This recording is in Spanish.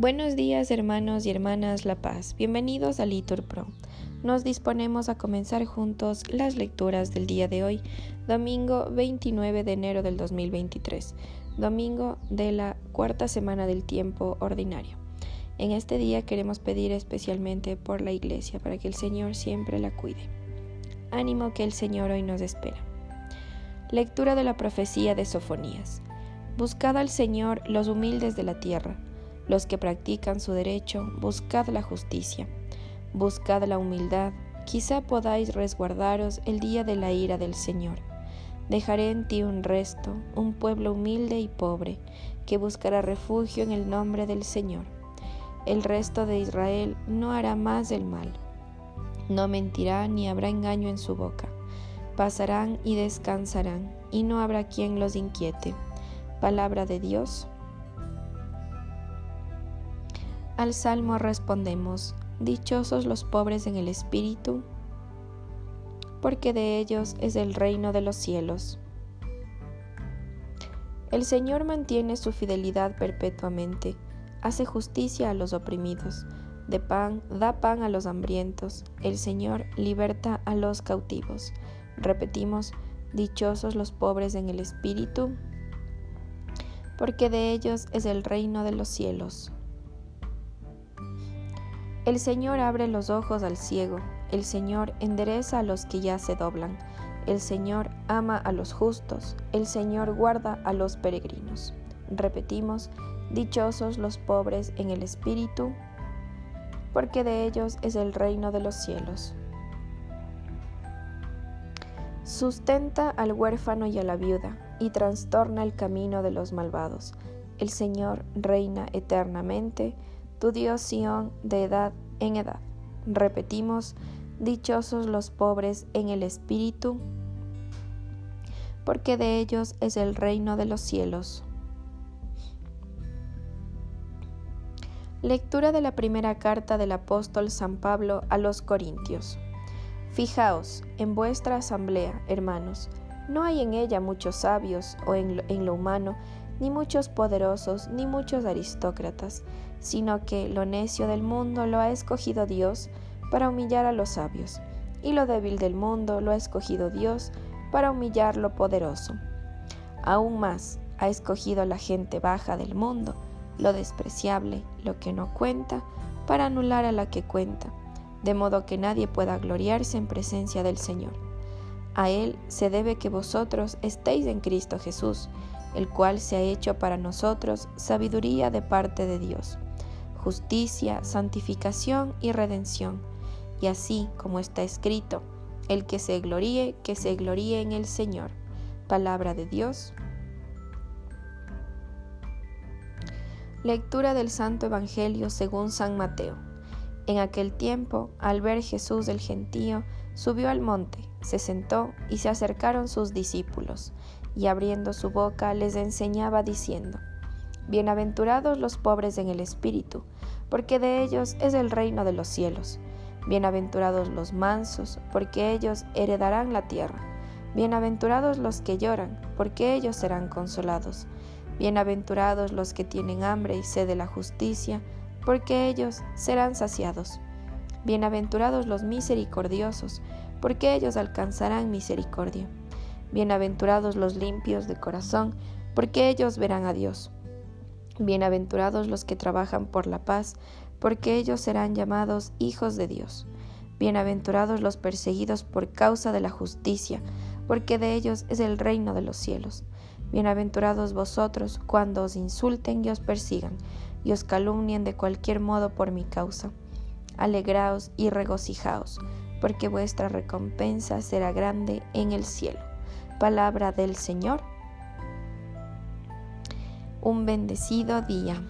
Buenos días hermanos y hermanas La Paz, bienvenidos a Litur Pro. Nos disponemos a comenzar juntos las lecturas del día de hoy, domingo 29 de enero del 2023, domingo de la cuarta semana del tiempo ordinario. En este día queremos pedir especialmente por la Iglesia para que el Señor siempre la cuide. Ánimo que el Señor hoy nos espera. Lectura de la profecía de Sofonías. Buscad al Señor los humildes de la tierra los que practican su derecho, buscad la justicia, buscad la humildad, quizá podáis resguardaros el día de la ira del Señor. Dejaré en ti un resto, un pueblo humilde y pobre, que buscará refugio en el nombre del Señor. El resto de Israel no hará más el mal, no mentirá ni habrá engaño en su boca. Pasarán y descansarán, y no habrá quien los inquiete. Palabra de Dios al salmo respondemos, Dichosos los pobres en el espíritu, porque de ellos es el reino de los cielos. El Señor mantiene su fidelidad perpetuamente, hace justicia a los oprimidos, de pan da pan a los hambrientos, el Señor liberta a los cautivos. Repetimos, dichosos los pobres en el espíritu, porque de ellos es el reino de los cielos. El Señor abre los ojos al ciego, el Señor endereza a los que ya se doblan, el Señor ama a los justos, el Señor guarda a los peregrinos. Repetimos, dichosos los pobres en el espíritu, porque de ellos es el reino de los cielos. Sustenta al huérfano y a la viuda, y trastorna el camino de los malvados. El Señor reina eternamente, tu Dios Sión de edad en edad. Repetimos, dichosos los pobres en el espíritu, porque de ellos es el reino de los cielos. Lectura de la primera carta del apóstol San Pablo a los Corintios. Fijaos en vuestra asamblea, hermanos, no hay en ella muchos sabios o en lo, humano, ni muchos poderosos, ni muchos aristócratas, sino que lo necio del mundo lo ha escogido Dios para humillar a los sabios, y lo débil del mundo lo ha escogido Dios para humillar lo poderoso. Aún más, ha escogido la gente baja del mundo, lo despreciable, lo que no cuenta, para anular a la que cuenta, de modo que nadie pueda gloriarse en presencia del Señor. A Él se debe que vosotros estéis en Cristo Jesús, el cual se ha hecho para nosotros sabiduría de parte de Dios, justicia, santificación y redención. Y así como está escrito, el que se gloríe, que se gloríe en el Señor. Palabra de Dios. Lectura del Santo Evangelio según San Mateo. En aquel tiempo, al ver Jesús el gentío, subió al monte, se sentó y se acercaron sus discípulos y abriendo su boca les enseñaba diciendo, Bienaventurados los pobres en el espíritu, porque de ellos es el reino de los cielos. Bienaventurados los mansos, porque ellos heredarán la tierra. Bienaventurados los que lloran, porque ellos serán consolados. Bienaventurados los que tienen hambre y sed de la justicia, porque ellos serán saciados. Bienaventurados los misericordiosos, porque ellos alcanzarán misericordia. Bienaventurados los limpios de corazón, porque ellos verán a Dios. Bienaventurados los que trabajan por la paz, porque ellos serán llamados hijos de Dios. Bienaventurados los perseguidos por causa de la justicia, porque de ellos es el reino de los cielos. Bienaventurados vosotros cuando os insulten y os persigan, y os calumnien de cualquier modo por mi causa. Alegraos y regocijaos, porque vuestra recompensa será grande en el cielo. Palabra del Señor. Un bendecido día.